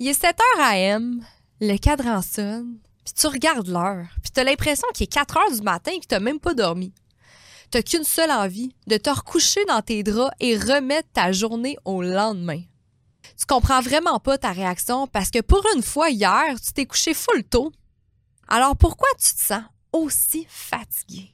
Il est 7 h AM, le cadran sonne, puis tu regardes l'heure, puis tu as l'impression qu'il est 4 heures du matin et que tu même pas dormi. Tu qu'une seule envie, de te recoucher dans tes draps et remettre ta journée au lendemain. Tu comprends vraiment pas ta réaction parce que pour une fois hier, tu t'es couché full tôt. Alors pourquoi tu te sens aussi fatigué?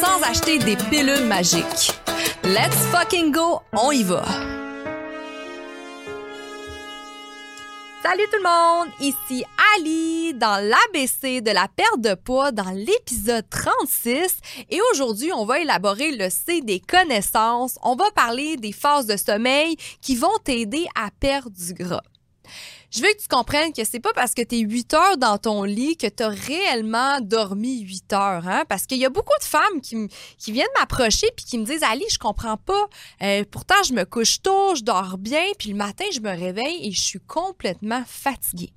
sans acheter des pilules magiques. Let's fucking go, on y va! Salut tout le monde, ici Ali dans l'ABC de la perte de poids dans l'épisode 36 et aujourd'hui on va élaborer le C des connaissances. On va parler des phases de sommeil qui vont t'aider à perdre du gras je veux que tu comprennes que c'est pas parce que tu es 8 heures dans ton lit que tu as réellement dormi 8 heures. Hein? Parce qu'il y a beaucoup de femmes qui, qui viennent m'approcher puis qui me disent Ali, je comprends pas. Euh, pourtant, je me couche tôt, je dors bien, puis le matin, je me réveille et je suis complètement fatiguée.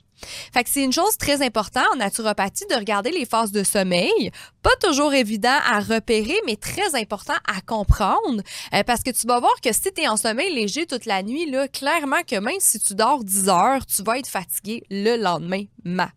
Fait que c'est une chose très importante en naturopathie de regarder les phases de sommeil. Pas toujours évident à repérer, mais très important à comprendre. Euh, parce que tu vas voir que si tu es en sommeil léger toute la nuit, là, clairement que même si tu dors 10 heures, tu vas être fatigué le lendemain matin.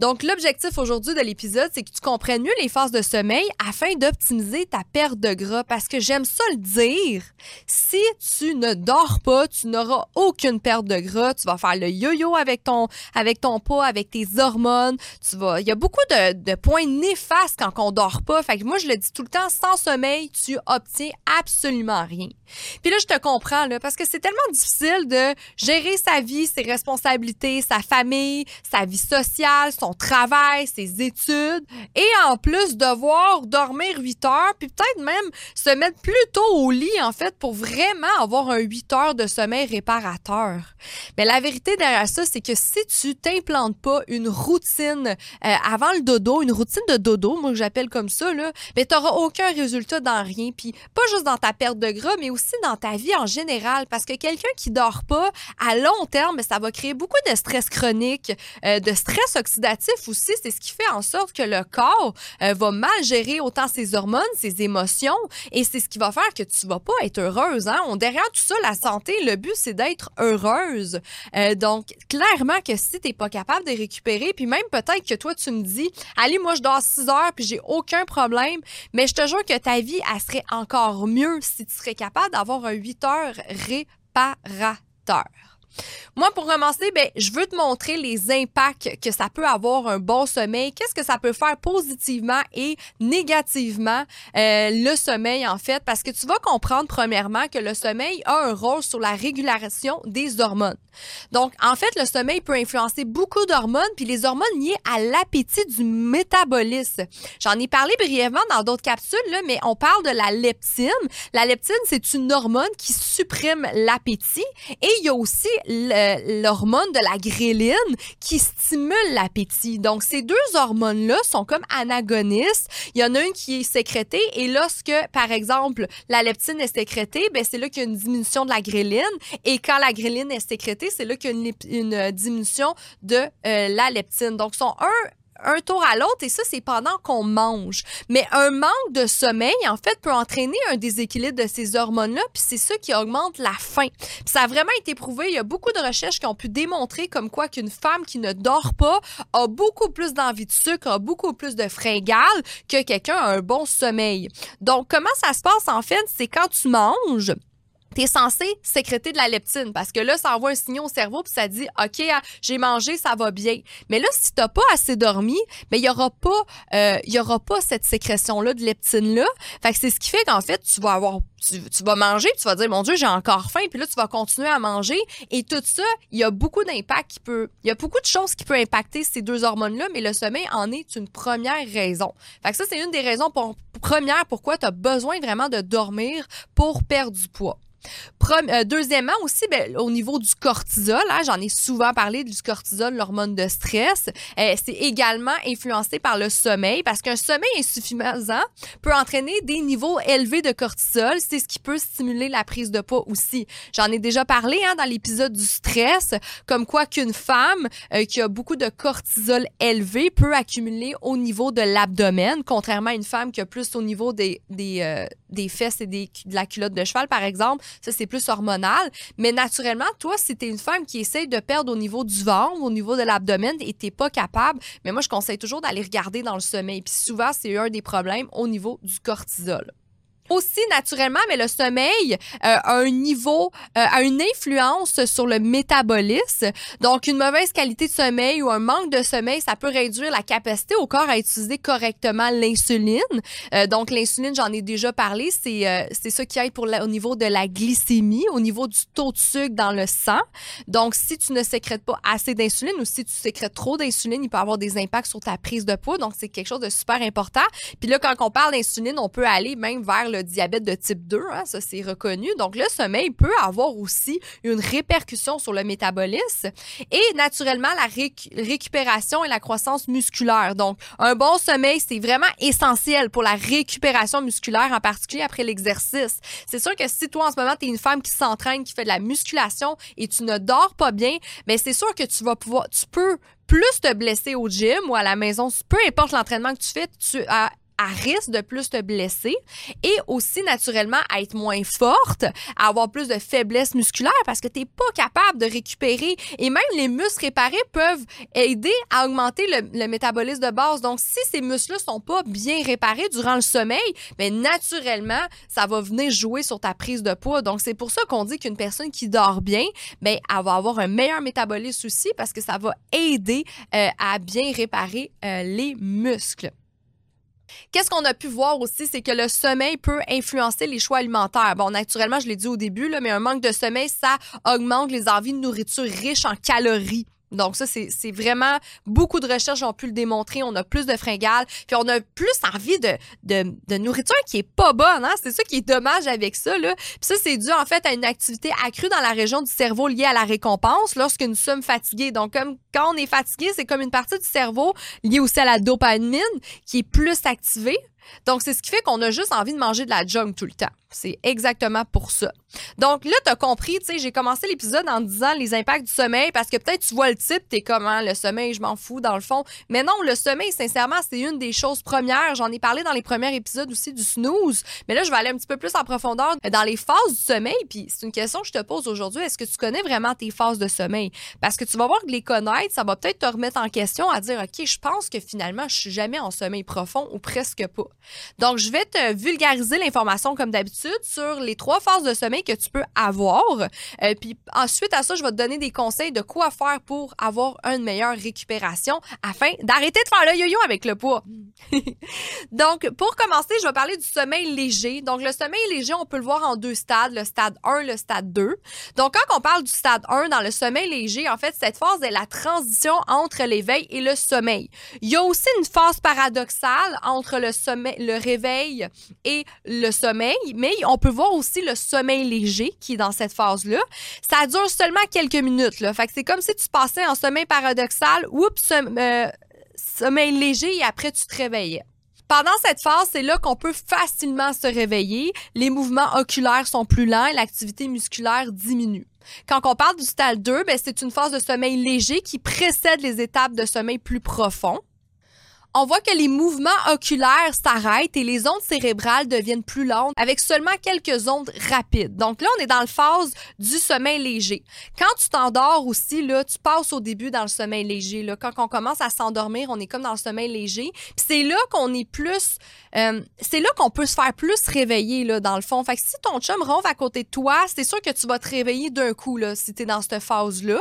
Donc, l'objectif aujourd'hui de l'épisode, c'est que tu comprennes mieux les phases de sommeil afin d'optimiser ta perte de gras. Parce que j'aime ça le dire. Si tu ne dors pas, tu n'auras aucune perte de gras. Tu vas faire le yo-yo avec ton, avec avec tes hormones. Tu vas, il y a beaucoup de, points néfastes quand on dort pas. Fait que moi, je le dis tout le temps, sans sommeil, tu obtiens absolument rien. Puis là, je te comprends, parce que c'est tellement difficile de gérer sa vie, ses responsabilités, sa famille, sa vie sociale son travail, ses études, et en plus devoir dormir 8 heures, puis peut-être même se mettre plus tôt au lit, en fait, pour vraiment avoir un 8 heures de sommeil réparateur. Mais la vérité derrière ça, c'est que si tu t'implantes pas une routine euh, avant le dodo, une routine de dodo, moi que j'appelle comme ça, là, ben, tu n'auras aucun résultat dans rien. Puis pas juste dans ta perte de gras, mais aussi dans ta vie en général. Parce que quelqu'un qui dort pas, à long terme, ça va créer beaucoup de stress chronique, euh, de stress oxydatif aussi, c'est ce qui fait en sorte que le corps euh, va mal gérer autant ses hormones, ses émotions, et c'est ce qui va faire que tu vas pas être heureuse. Hein? Derrière tout ça, la santé, le but, c'est d'être heureuse. Euh, donc, clairement que si tu n'es pas capable de récupérer, puis même peut-être que toi, tu me dis, allez, moi, je dors 6 heures, puis j'ai aucun problème, mais je te jure que ta vie, elle serait encore mieux si tu serais capable d'avoir un 8 heures réparateur. Moi, pour commencer, ben, je veux te montrer les impacts que ça peut avoir un bon sommeil. Qu'est-ce que ça peut faire positivement et négativement euh, le sommeil, en fait, parce que tu vas comprendre, premièrement, que le sommeil a un rôle sur la régulation des hormones. Donc, en fait, le sommeil peut influencer beaucoup d'hormones, puis les hormones liées à l'appétit du métabolisme. J'en ai parlé brièvement dans d'autres capsules, là, mais on parle de la leptine. La leptine, c'est une hormone qui supprime l'appétit et il y a aussi l'hormone de la gréline qui stimule l'appétit. Donc, ces deux hormones-là sont comme anagonistes. Il y en a une qui est sécrétée et lorsque, par exemple, la leptine est sécrétée, ben c'est là qu'il y a une diminution de la gréline. Et quand la gréline est sécrétée, c'est là qu'il y a une, diminution de euh, la leptine. Donc, sont un un tour à l'autre et ça, c'est pendant qu'on mange. Mais un manque de sommeil, en fait, peut entraîner un déséquilibre de ces hormones-là, puis c'est ça qui augmente la faim. Ça a vraiment été prouvé. Il y a beaucoup de recherches qui ont pu démontrer comme quoi qu'une femme qui ne dort pas a beaucoup plus d'envie de sucre, a beaucoup plus de fringales que quelqu'un a un bon sommeil. Donc, comment ça se passe, en fait? C'est quand tu manges, tu es censé sécréter de la leptine parce que là, ça envoie un signal au cerveau puis ça dit OK, ah, j'ai mangé, ça va bien. Mais là, si tu pas assez dormi, mais il y aura pas euh, aura pas cette sécrétion là de leptine là. Fait que c'est ce qui fait qu'en fait, tu vas avoir tu, vas manger, tu vas dire mon dieu, j'ai encore faim, puis là tu vas continuer à manger et tout ça, il y a beaucoup d'impact qui peut il y a beaucoup de choses qui peuvent impacter ces deux hormones là, mais le sommeil en est une première raison. Fait que ça c'est une des raisons pour, premières pourquoi tu as besoin vraiment de dormir pour perdre du poids. Euh, deuxièmement aussi, ben, au niveau du cortisol, hein, j'en ai souvent parlé du cortisol, l'hormone de stress, euh, c'est également influencé par le sommeil parce qu'un sommeil insuffisant peut entraîner des niveaux élevés de cortisol. C'est ce qui peut stimuler la prise de poids aussi. J'en ai déjà parlé hein, dans l'épisode du stress, comme quoi qu'une femme euh, qui a beaucoup de cortisol élevé peut accumuler au niveau de l'abdomen, contrairement à une femme qui a plus au niveau des, des, des fesses et des, de la culotte de cheval, par exemple. Ça, c'est plus hormonal. Mais naturellement, toi, si tu es une femme qui essaye de perdre au niveau du ventre, au niveau de l'abdomen et tu pas capable, mais moi, je conseille toujours d'aller regarder dans le sommeil. Puis souvent, c'est un des problèmes au niveau du cortisol. Aussi, naturellement, mais le sommeil euh, a un niveau, euh, a une influence sur le métabolisme. Donc, une mauvaise qualité de sommeil ou un manque de sommeil, ça peut réduire la capacité au corps à utiliser correctement l'insuline. Euh, donc, l'insuline, j'en ai déjà parlé, c'est c'est ça qui aide pour au niveau de la glycémie, au niveau du taux de sucre dans le sang. Donc, si tu ne sécrètes pas assez d'insuline ou si tu sécrètes trop d'insuline, il peut avoir des impacts sur ta prise de poids. Donc, c'est quelque chose de super important. Puis là, quand on parle d'insuline, on peut aller même vers le diabète de type 2, hein, ça c'est reconnu. Donc le sommeil peut avoir aussi une répercussion sur le métabolisme et naturellement la récupération et la croissance musculaire. Donc un bon sommeil, c'est vraiment essentiel pour la récupération musculaire, en particulier après l'exercice. C'est sûr que si toi en ce moment tu es une femme qui s'entraîne, qui fait de la musculation et tu ne dors pas bien, mais c'est sûr que tu vas pouvoir, tu peux plus te blesser au gym ou à la maison, peu importe l'entraînement que tu fais, tu as à risque de plus te blesser et aussi naturellement à être moins forte, à avoir plus de faiblesse musculaire parce que tu n'es pas capable de récupérer et même les muscles réparés peuvent aider à augmenter le, métabolisme de base. Donc si ces muscles-là sont pas bien réparés durant le sommeil, mais ben, naturellement, ça va venir jouer sur ta prise de poids. Donc c'est pour ça qu'on dit qu'une personne qui dort bien, ben elle va avoir un meilleur métabolisme aussi parce que ça va aider euh, à bien réparer euh, les muscles. Qu'est-ce qu'on a pu voir aussi, c'est que le sommeil peut influencer les choix alimentaires. Bon, naturellement, je l'ai dit au début, mais un manque de sommeil, ça augmente les envies de nourriture riche en calories. Donc ça, c'est vraiment beaucoup de recherches ont pu le démontrer. On a plus de fringales, puis on a plus envie de, de, nourriture qui est pas bonne. Hein? C'est ça qui est dommage avec ça. Là. Puis ça, c'est dû en fait à une activité accrue dans la région du cerveau liée à la récompense lorsque nous sommes fatigués. Donc comme quand on est fatigué, c'est comme une partie du cerveau liée aussi à la dopamine qui est plus activée. Donc, c'est ce qui fait qu'on a juste envie de manger de la junk tout le temps. C'est exactement pour ça. Donc là, tu as compris, tu sais, j'ai commencé l'épisode en disant les impacts du sommeil parce que peut-être tu vois le titre, t'es comment hein, le sommeil, je m'en fous dans le fond. Mais non, le sommeil, sincèrement, c'est une des choses premières. J'en ai parlé dans les premiers épisodes aussi du snooze. Mais là, je vais aller un petit peu plus en profondeur dans les phases du sommeil. Puis c'est une question que je te pose aujourd'hui. Est-ce que tu connais vraiment tes phases de sommeil? Parce que tu vas voir que les connaître, ça va peut-être te remettre en question à dire, OK, je pense que finalement, je suis jamais en sommeil profond ou presque pas. Donc, je vais te vulgariser l'information comme d'habitude sur les trois phases de sommeil que tu peux avoir. Euh, puis ensuite à ça, je vais te donner des conseils de quoi faire pour avoir une meilleure récupération afin d'arrêter de faire le yo-yo avec le poids. Donc, pour commencer, je vais parler du sommeil léger. Donc, le sommeil léger, on peut le voir en deux stades, le stade 1, le stade 2. Donc, quand on parle du stade 1 dans le sommeil léger, en fait, cette phase est la transition entre l'éveil et le sommeil. Il y a aussi une phase paradoxale entre le sommeil, le réveil et le sommeil, mais on peut voir aussi le sommeil léger qui est dans cette phase-là. Ça dure seulement quelques minutes. Fait que c'est comme si tu passais en sommeil paradoxal, oups, euh, sommeil léger et après tu te réveillais. Pendant cette phase, c'est là qu'on peut facilement se réveiller. Les mouvements oculaires sont plus lents et l'activité musculaire diminue. Quand on parle du stade 2, ben, c'est une phase de sommeil léger qui précède les étapes de sommeil plus profond on voit que les mouvements oculaires s'arrêtent et les ondes cérébrales deviennent plus lentes avec seulement quelques ondes rapides. Donc là, on est dans la phase du sommeil léger. Quand tu t'endors aussi, là, tu passes au début dans le sommeil léger. Là. Quand on commence à s'endormir, on est comme dans le sommeil léger. Puis c'est là qu'on est plus... Euh, c'est là qu'on peut se faire plus réveiller, là, dans le fond. Fait que si ton chum ronfle à côté de toi, c'est sûr que tu vas te réveiller d'un coup, là, si tu es dans cette phase-là.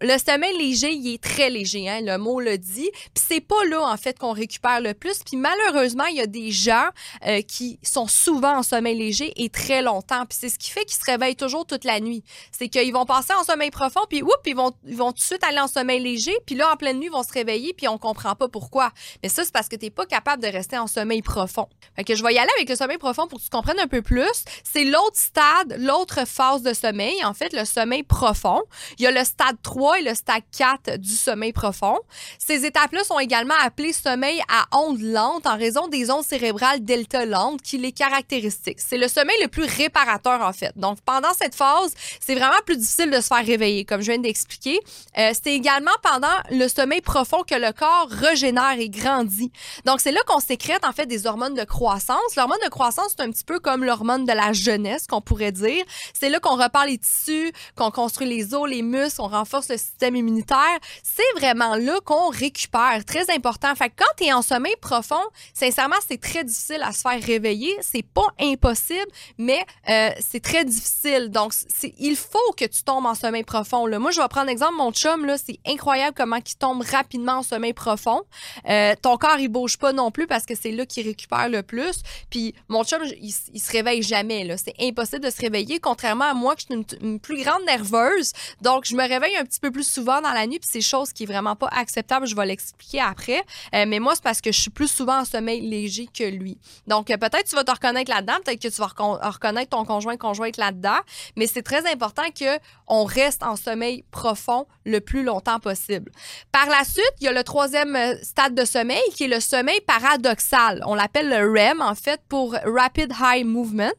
Le sommeil léger, il est très léger, hein, le mot le dit. Puis c'est pas là, en fait, qu'on qu'on récupère le plus. Puis malheureusement, il y a des gens euh, qui sont souvent en sommeil léger et très longtemps. Puis c'est ce qui fait qu'ils se réveillent toujours toute la nuit. C'est qu'ils vont passer en sommeil profond, puis oups, ils vont, ils vont tout de suite aller en sommeil léger, puis là, en pleine nuit, ils vont se réveiller, puis on comprend pas pourquoi. Mais ça, c'est parce que tu n'es pas capable de rester en sommeil profond. Fait je vais y aller avec le sommeil profond pour que tu comprennes un peu plus. C'est l'autre stade, l'autre phase de sommeil, en fait, le sommeil profond. Il y a le stade 3 et le stade 4 du sommeil profond. Ces étapes-là sont également appelées sommeil à ondes lentes en raison des ondes cérébrales delta lentes qui les caractéristiques. C'est le sommeil le plus réparateur, en fait. Donc, pendant cette phase, c'est vraiment plus difficile de se faire réveiller, comme je viens d'expliquer. Euh, c'est également pendant le sommeil profond que le corps régénère et grandit. Donc, c'est là qu'on sécrète, en fait, des hormones de croissance. L'hormone de croissance, c'est un petit peu comme l'hormone de la jeunesse, qu'on pourrait dire. C'est là qu'on repart les tissus, qu'on construit les os, les muscles, on renforce le système immunitaire. C'est vraiment là qu'on récupère. Très important. Fait que quand tu es en sommeil profond, sincèrement, c'est très difficile à se faire réveiller. C'est pas impossible, mais euh, c'est très difficile. Donc, il faut que tu tombes en sommeil profond. Moi, je vais prendre l'exemple, mon chum, c'est incroyable comment il tombe rapidement en sommeil profond. Euh, ton corps, il bouge pas non plus parce que c'est là qu'il récupère le plus. Puis, mon chum, il, il se réveille jamais. C'est impossible de se réveiller, contrairement à moi, que je suis une, plus grande nerveuse. Donc, je me réveille un petit peu plus souvent dans la nuit, puis c'est chose qui est vraiment pas acceptable. Je vais l'expliquer après. Euh, mais moi, c'est parce que je suis plus souvent en sommeil léger que lui. Donc, euh, peut-être tu vas te reconnaître là-dedans, peut-être que tu vas reconnaître ton conjoint conjointe là-dedans, mais c'est très important que on reste en sommeil profond le plus longtemps possible. Par la suite, il y a le troisième euh, stade de sommeil qui est le sommeil paradoxal. On l'appelle le REM en fait pour Rapid High Movement.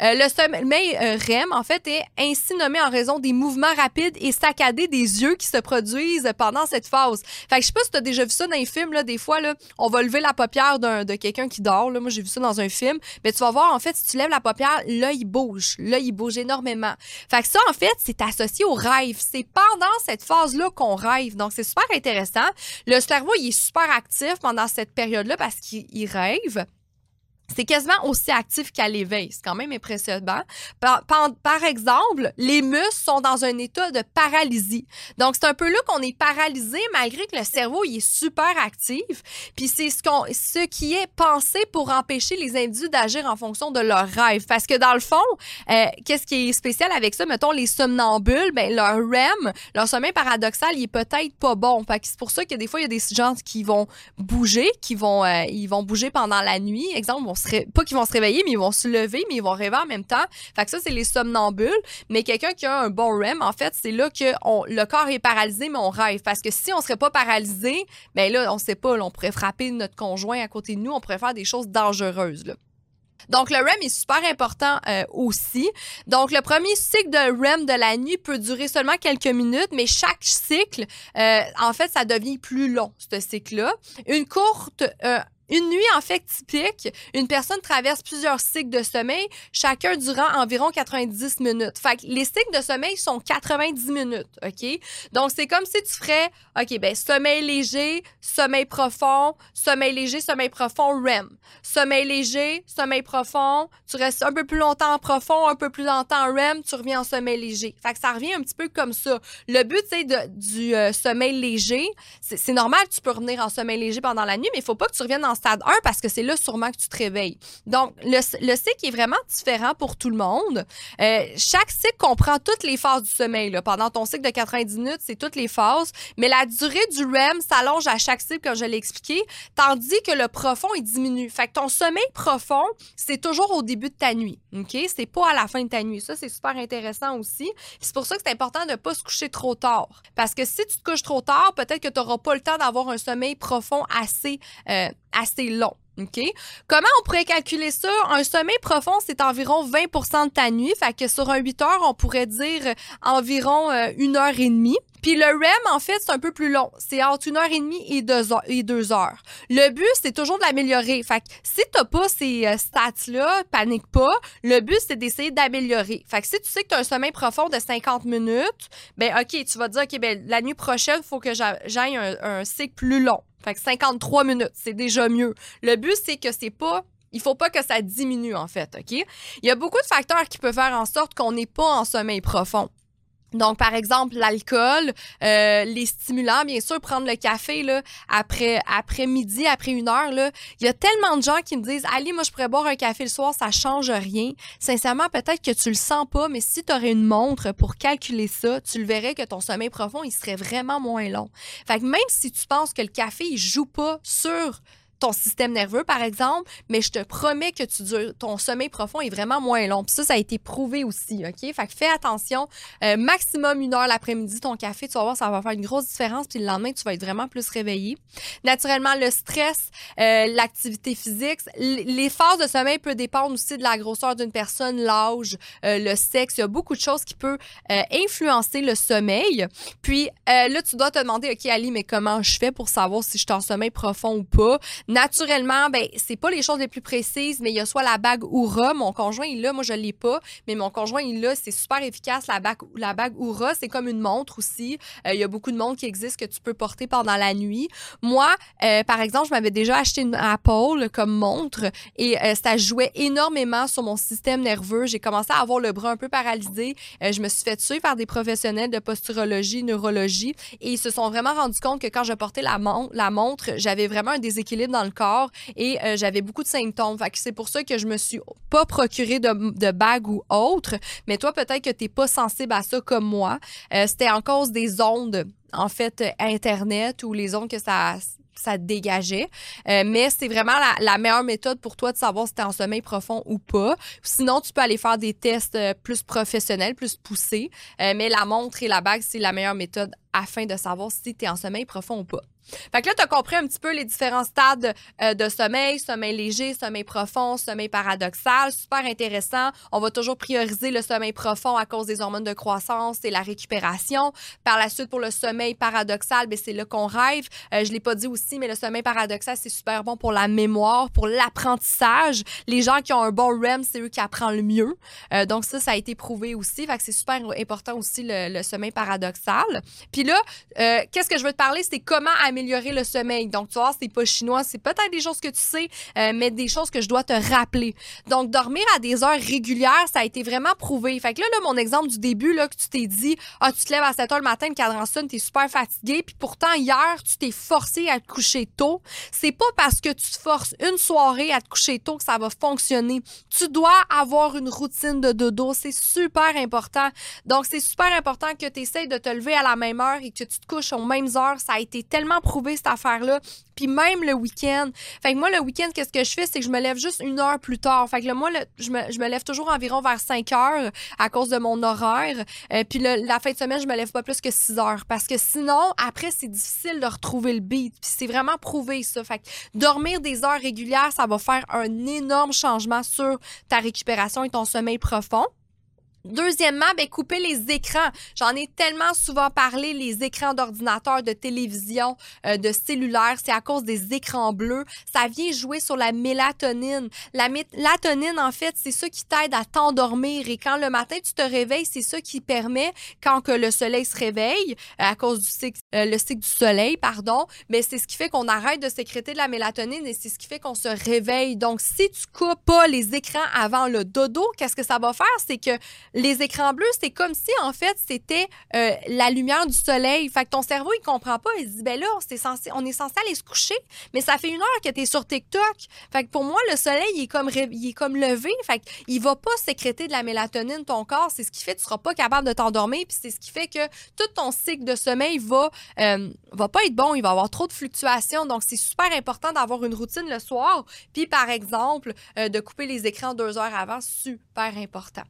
le sommeil REM en fait est ainsi nommé en raison des mouvements rapides et saccadés des yeux qui se produisent pendant cette phase. Fait que je sais pas si tu as déjà vu ça dans les films, là, des fois, on va lever la paupière de quelqu'un qui dort. Moi, j'ai vu ça dans un film. Mais tu vas voir, en fait, si tu lèves la paupière, l'œil il bouge. L'œil il bouge énormément. Fait que ça, en fait, c'est associé au rêve. C'est pendant cette phase-là qu'on rêve. Donc, c'est super intéressant. Le cerveau, il est super actif pendant cette période-là parce qu'il rêve c'est quasiment aussi actif qu'à l'éveil. C'est quand même impressionnant. Par, par, exemple, les muscles sont dans un état de paralysie. Donc, c'est un peu là qu'on est paralysé malgré que le cerveau il est super actif. Puis c'est ce, ce qui est pensé pour empêcher les individus d'agir en fonction de leurs rêves. Parce que dans le fond, euh, qu'est-ce qui est spécial avec ça? Mettons, les somnambules, ben, leur REM, leur sommeil paradoxal, il est peut-être pas bon. C'est pour ça que des fois, il y a des gens qui vont bouger, qui vont, euh, ils vont bouger pendant la nuit. Exemple, pas qu'ils vont se réveiller, mais ils vont se lever, mais ils vont rêver en même temps. Fait que ça, c'est les somnambules. Mais quelqu'un qui a un bon REM, en fait, c'est là que le corps est paralysé, mais on rêve. Parce que si on serait pas paralysé, ben là, on sait pas, on pourrait frapper notre conjoint à côté de nous, on pourrait faire des choses dangereuses. Donc, le REM est super important euh, aussi. Donc, le premier cycle de REM de la nuit peut durer seulement quelques minutes, mais chaque cycle, euh, en fait, ça devient plus long, ce cycle-là. Une courte... Euh, une nuit, en fait, typique, une personne traverse plusieurs cycles de sommeil, chacun durant environ 90 minutes. Fait que les cycles de sommeil sont 90 minutes, OK? Donc, c'est comme si tu ferais, OK, ben, sommeil léger, sommeil profond, sommeil léger, sommeil profond, REM. Sommeil léger, sommeil profond, tu restes un peu plus longtemps en profond, un peu plus longtemps en REM, tu reviens en sommeil léger. Fait que ça revient un petit peu comme ça. Le but, c'est du euh, sommeil léger, c'est normal que tu peux revenir en sommeil léger pendant la nuit, mais il faut pas que tu reviennes en stade 1 parce que c'est là sûrement que tu te réveilles. Donc, le, le cycle est vraiment différent pour tout le monde. Euh, chaque cycle comprend toutes les phases du sommeil. Là. Pendant ton cycle de 90 minutes, c'est toutes les phases, mais la durée du REM s'allonge à chaque cycle, comme je l'ai expliqué, tandis que le profond, il diminue. Fait que ton sommeil profond, c'est toujours au début de ta nuit. OK? C'est pas à la fin de ta nuit. Ça, c'est super intéressant aussi. C'est pour ça que c'est important de ne pas se coucher trop tard. Parce que si tu te couches trop tard, peut-être que tu n'auras pas le temps d'avoir un sommeil profond assez, euh, assez long. OK? Comment on pourrait calculer ça? Un sommeil profond, c'est environ 20% de ta nuit. Fait que sur un 8 heures, on pourrait dire environ euh, une heure et demie. Puis le REM, en fait, c'est un peu plus long. C'est entre une heure et demie et deux heures. Le but, c'est toujours de l'améliorer. Fait que si t'as pas ces euh, stats-là, panique pas. Le but, c'est d'essayer d'améliorer. Fait que si tu sais que tu as un sommeil profond de 50 minutes, ben OK, tu vas dire, OK, ben la nuit prochaine, faut que j'aille un cycle plus long. Fait que 53 minutes, c'est déjà mieux. Le but, c'est que c'est pas il faut pas que ça diminue, en fait, OK? Il y a beaucoup de facteurs qui peuvent faire en sorte qu'on n'est pas en sommeil profond. Donc, par exemple, l'alcool, euh, les stimulants, bien sûr, prendre le café là, après, après midi, après une heure. Là, il y a tellement de gens qui me disent Ali, moi, je pourrais boire un café le soir, ça change rien. Sincèrement, peut-être que tu le sens pas, mais si tu aurais une montre pour calculer ça, tu le verrais que ton sommeil profond, il serait vraiment moins long. Fait que même si tu penses que le café, il joue pas sur ton système nerveux, par exemple, mais je te promets que tu ton sommeil profond est vraiment moins long. Puis ça, ça a été prouvé aussi, OK? Fait que fais attention. Euh, maximum une heure l'après-midi, ton café, tu vas voir, ça va faire une grosse différence. Puis le lendemain, tu vas être vraiment plus réveillé. Naturellement, le stress, euh, l'activité physique, les phases de sommeil peuvent dépendre aussi de la grosseur d'une personne, l'âge, euh, le sexe. Il y a beaucoup de choses qui peuvent influencer le sommeil. Puis là, tu dois te demander, OK, Ali, mais comment je fais pour savoir si je suis en sommeil profond ou pas? Naturellement, ben c'est pas les choses les plus précises, mais il y a soit la bague Oura, mon conjoint il l'a, moi je l'ai pas, mais mon conjoint il l'a, c'est super efficace la bague la bague Oura, c'est comme une montre aussi. Euh, il y a beaucoup de montres qui existent que tu peux porter pendant la nuit. Moi, euh, par exemple, je m'avais déjà acheté une Apple comme montre et euh, ça jouait énormément sur mon système nerveux. J'ai commencé à avoir le bras un peu paralysé. je me suis fait tuer par des professionnels de posturologie, neurologie et ils se sont vraiment rendus compte que quand je portais la, la montre, j'avais vraiment un déséquilibre dans le corps et euh, j'avais beaucoup de symptômes. Fait c'est pour ça que je me suis pas procuré de, de bague ou autre. Mais toi, peut-être que tu n'es pas sensible à ça comme moi. Euh, c'était en cause des ondes, en fait, Internet ou les ondes que ça ça dégageait. Euh, mais c'est vraiment la, meilleure méthode pour toi de savoir si tu es en sommeil profond ou pas. Sinon, tu peux aller faire des tests plus professionnels, plus poussés. mais la montre et la bague, c'est la meilleure méthode afin de savoir si tu es en sommeil profond ou pas. Fait que là, tu as compris un petit peu les différents stades euh, de sommeil, sommeil léger, sommeil profond, sommeil paradoxal. Super intéressant. On va toujours prioriser le sommeil profond à cause des hormones de croissance et la récupération. Par la suite, pour le sommeil paradoxal, ben, c'est là qu'on rêve. Euh, je l'ai pas dit aussi, mais le sommeil paradoxal, c'est super bon pour la mémoire, pour l'apprentissage. Les gens qui ont un bon REM, c'est eux qui apprennent le mieux. Euh, donc ça, ça a été prouvé aussi. Fait que c'est super important aussi le, le, sommeil paradoxal. Puis là, qu'est-ce que je veux te parler, c'est comment améliorer améliorer le sommeil. Donc, tu vois, c'est pas chinois, c'est peut-être des choses que tu sais, euh, mais des choses que je dois te rappeler. Donc, dormir à des heures régulières, ça a été vraiment prouvé. Fait que là, là mon exemple du début, là, que tu t'es dit, ah, tu te lèves à 7 heures le matin, le cadran sonne, t'es super fatigué, puis pourtant, hier, tu t'es forcé à te coucher tôt. C'est pas parce que tu te forces une soirée à te coucher tôt que ça va fonctionner. Tu dois avoir une routine de dodo. C'est super important. Donc, c'est super important que tu essayes de te lever à la même heure et que tu te couches aux mêmes heures. Ça a été tellement prouver cette affaire-là. Puis même le week-end. Fait que moi, le week-end, qu'est-ce que je fais? C'est que je me lève juste une heure plus tard. Fait que moi, je, me, je, me, lève toujours environ vers 5 heures à cause de mon horaire. Euh, puis la fin de semaine, je me lève pas plus que 6 heures. Parce que sinon, après, c'est difficile de retrouver le beat. Puis c'est vraiment prouvé, ça. Fait que dormir des heures régulières, ça va faire un énorme changement sur ta récupération et ton sommeil profond. Deuxièmement, ben, couper les écrans. J'en ai tellement souvent parlé, les écrans d'ordinateur, de télévision, euh, de cellulaire, c'est à cause des écrans bleus. Ça vient jouer sur la mélatonine. La mélatonine, en fait, c'est ça qui t'aide à t'endormir. Et quand le matin, tu te réveilles, c'est ça qui permet, quand que le soleil se réveille, euh, à cause du cycle, euh, le cycle du soleil, pardon, mais c'est ce qui fait qu'on arrête de sécréter de la mélatonine et c'est ce qui fait qu'on se réveille. Donc, si tu coupes pas les écrans avant le dodo, qu'est-ce que ça va faire? C'est que les écrans bleus, c'est comme si, en fait, c'était euh, la lumière du soleil. Fait que ton cerveau, il comprend pas. Il se dit, ben là, on est censé aller se coucher, mais ça fait une heure que tu es sur TikTok. Fait que pour moi, le soleil, il est comme, il comme levé. Fait il va pas sécréter de la mélatonine, ton corps. C'est ce qui fait que tu seras pas capable de t'endormir. Puis c'est ce qui fait que tout ton cycle de sommeil va, euh, va pas être bon. Il va avoir trop de fluctuations. Donc, c'est super important d'avoir une routine le soir. Puis, par exemple, euh, de couper les écrans deux heures avant, super important.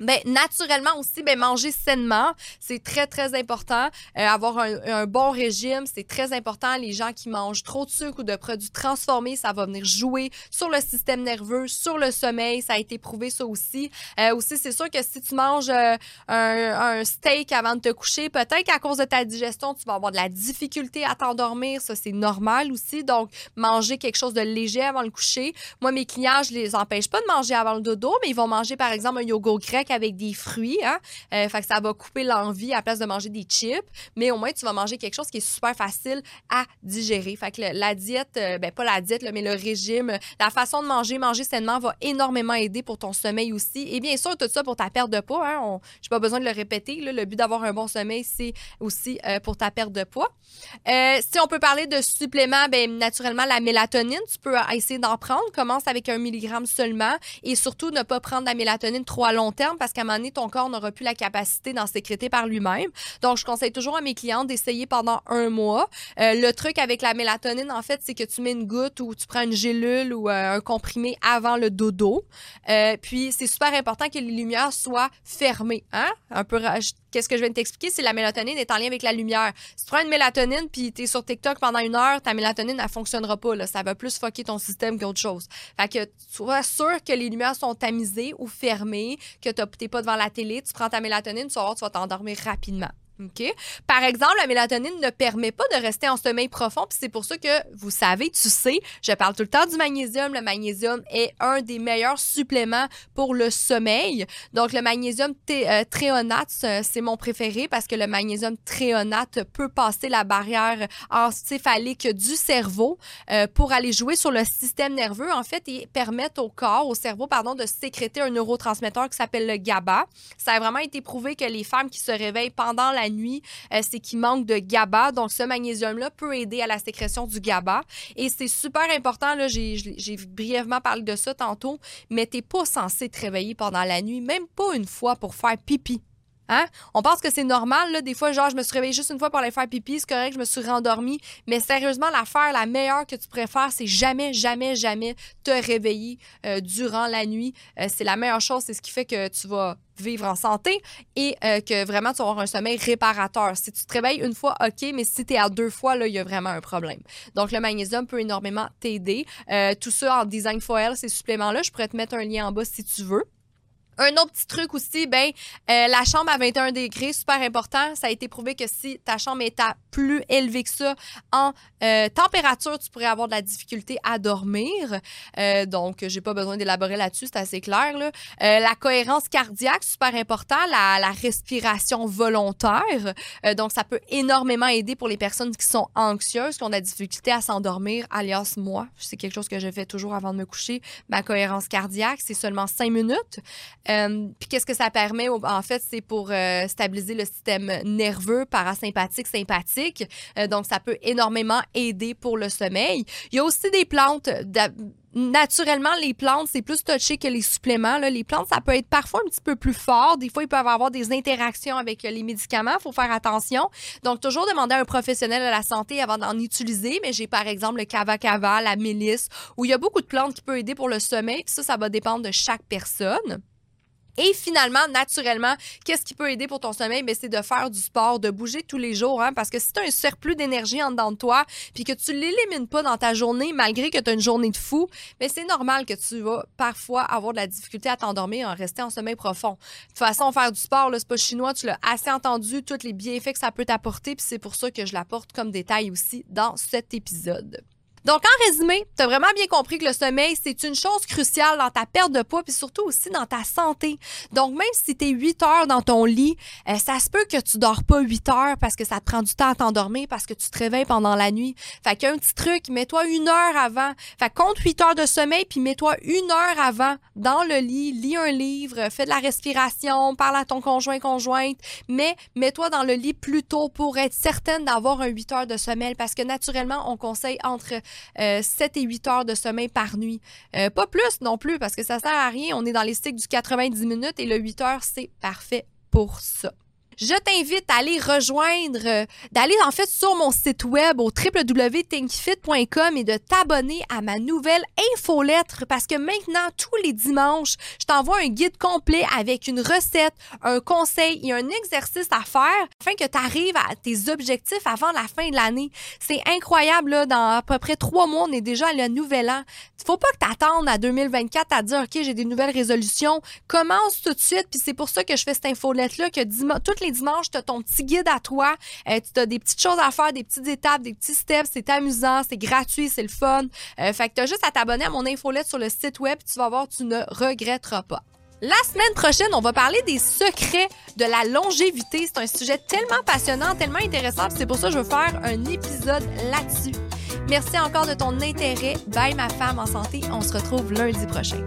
Ben, naturellement aussi, ben, manger sainement, c'est très, très important. Euh, avoir un, bon régime, c'est très important. Les gens qui mangent trop de sucre ou de produits transformés, ça va venir jouer sur le système nerveux, sur le sommeil. Ça a été prouvé, ça aussi. Euh, aussi, c'est sûr que si tu manges euh, un, un, steak avant de te coucher, peut-être qu'à cause de ta digestion, tu vas avoir de la difficulté à t'endormir. Ça, c'est normal aussi. Donc, manger quelque chose de léger avant le coucher. Moi, mes clients, je les empêche pas de manger avant le dodo, mais ils vont manger, par exemple, un yogourt grec avec des fruits. Hein? Euh, fait que ça va couper l'envie à la place de manger des chips. Mais au moins, tu vas manger quelque chose qui est super facile à digérer. Fait que la diète, euh, ben pas la diète, mais le régime, la façon de manger, manger sainement va énormément aider pour ton sommeil aussi. Et bien sûr, tout ça pour ta perte de poids. Hein? Je n'ai pas besoin de le répéter. Le but d'avoir un bon sommeil, c'est aussi euh, pour ta perte de poids. si on peut parler de suppléments, ben, naturellement, la mélatonine, tu peux essayer d'en prendre. Commence avec un milligramme seulement. Et surtout, ne pas prendre la mélatonine trop à long terme parce qu'à un moment donné, ton corps n'aura plus la capacité d'en sécréter par lui-même. Donc, je conseille toujours à mes clients d'essayer pendant un mois. Euh, le truc avec la mélatonine, en fait, c'est que tu mets une goutte ou tu prends une gélule ou euh, un comprimé avant le dodo. Euh, puis, c'est super important que les lumières soient fermées. Hein? Un peu, qu'est-ce que je viens de t'expliquer? C'est la mélatonine est en lien avec la lumière. Si tu prends une mélatonine puis tu es sur TikTok pendant une heure, ta mélatonine, elle fonctionnera pas. Ça va plus foquer ton système qu'autre chose. Fait que sois sûr que les lumières sont tamisées ou fermées, que tu n'es pas devant la télé, tu prends ta mélatonine, tu vas tu vas t'endormir rapidement. OK? Par exemple, la mélatonine ne permet pas de rester en sommeil profond, puis c'est pour ça que vous savez, tu sais, je parle tout le temps du magnésium. Le magnésium est un des meilleurs suppléments pour le sommeil. Donc, le magnésium euh, tréonate, c'est mon préféré parce que le magnésium tréonate peut passer la barrière encéphalique du cerveau euh, pour aller jouer sur le système nerveux, en fait, et permettre au corps, au cerveau, pardon, de sécréter un neurotransmetteur qui s'appelle le GABA. Ça a vraiment été prouvé que les femmes qui se réveillent pendant la nuit, euh, c'est qu'il manque de GABA. Donc, ce magnésium-là peut aider à la sécrétion du GABA. Et c'est super important, là, j'ai brièvement parlé de ça tantôt, mais tu n'es pas censé te réveiller pendant la nuit, même pas une fois pour faire pipi. Hein? On pense que c'est normal, là. Des fois, genre, je me suis réveillée juste une fois pour aller faire pipi, c'est correct, je me suis rendormie. Mais sérieusement, l'affaire la meilleure que tu préfères, c'est jamais, jamais, jamais te réveiller euh, durant la nuit. Euh, c'est la meilleure chose, c'est ce qui fait que tu vas vivre en santé et euh, que vraiment tu vas avoir un sommeil réparateur. Si tu te réveilles une fois, OK, mais si tu es à deux fois, là, il y a vraiment un problème. Donc, le magnésium peut énormément t'aider. tout ça en design foil, ces suppléments-là, je pourrais te mettre un lien en bas si tu veux. Un autre petit truc aussi, ben, euh, la chambre à 21 degrés, super important. Ça a été prouvé que si ta chambre est à plus élevé que ça en euh, température, tu pourrais avoir de la difficulté à dormir. Euh, donc, j'ai pas besoin d'élaborer là-dessus, c'est assez clair. Là. Euh, la cohérence cardiaque, super important. La, la respiration volontaire. donc, ça peut énormément aider pour les personnes qui sont anxieuses, qui ont de la difficulté à s'endormir, alias moi. C'est quelque chose que je fais toujours avant de me coucher. Ma cohérence cardiaque, c'est seulement cinq minutes. Puis, qu'est-ce que ça permet? En fait, c'est pour stabiliser le système nerveux, parasympathique, sympathique euh, donc, ça peut énormément aider pour le sommeil. Il y a aussi des plantes naturellement, les plantes, c'est plus touché que les suppléments. Les plantes, ça peut être parfois un petit peu plus fort. Des fois, ils peuvent avoir des interactions avec les médicaments. Il faut faire attention. Donc, toujours demander à un professionnel de la santé avant d'en utiliser. Mais j'ai par exemple le cava cava, la mélisse, où il y a beaucoup de plantes qui peuvent aider pour le sommeil. ça, ça va dépendre de chaque personne. Et finalement, naturellement, qu'est-ce qui peut aider pour ton sommeil? Ben, c'est de faire du sport, de bouger tous les jours, hein, parce que si tu as un surplus d'énergie en dedans de toi, puis que tu l'élimines pas dans ta journée, malgré que tu as une journée de fou, mais ben, c'est normal que tu vas parfois avoir de la difficulté à t'endormir en restant en sommeil profond. De toute façon, faire du sport, c'est pas chinois, tu l'as assez entendu, tous les bienfaits que ça peut t'apporter, puis c'est pour ça que je l'apporte comme détail aussi dans cet épisode. Donc, en résumé, tu as vraiment bien compris que le sommeil, c'est une chose cruciale dans ta perte de poids, puis surtout aussi dans ta santé. Donc, même si tu es 8 heures dans ton lit, euh, ça se peut que tu dors pas 8 heures parce que ça te prend du temps à t'endormir, parce que tu te réveilles pendant la nuit. Fait qu'un petit truc, mets-toi une heure avant. Fait compte 8 heures de sommeil, puis mets-toi une heure avant dans le lit, lis un livre, fais de la respiration, parle à ton conjoint, conjointe, mais mets-toi dans le lit plus tôt pour être certaine d'avoir un 8 heures de sommeil, parce que naturellement, on conseille entre 7 euh, et 8 heures de sommeil par nuit. Euh, pas plus non plus, parce que ça sert à rien. On est dans les cycles du 90 minutes et le 8 heures, c'est parfait pour ça je t'invite à aller rejoindre, euh, d'aller en fait sur mon site web au www.thinkfit.com et de t'abonner à ma nouvelle infolettre parce que maintenant, tous les dimanches, je t'envoie un guide complet avec une recette, un conseil et un exercice à faire afin que tu arrives à tes objectifs avant la fin de l'année. C'est incroyable, dans à peu près trois mois, on est déjà à le nouvel an. Faut pas que tu attendes à 2024 à dire, OK, j'ai des nouvelles résolutions. Commence tout de suite, puis c'est pour ça que je fais cette infolette-là, que toutes les dimanches, tu as ton petit guide à toi. Euh, tu as des petites choses à faire, des petites étapes, des petits steps. C'est amusant, c'est gratuit, c'est le fun. Euh, fait que tu as juste à t'abonner à mon infolette sur le site web. Tu vas voir, tu ne regretteras pas. La semaine prochaine, on va parler des secrets de la longévité. C'est un sujet tellement passionnant, tellement intéressant. C'est pour ça que je veux faire un épisode là-dessus. Merci encore de ton intérêt. Bye ma femme en santé. On se retrouve lundi prochain.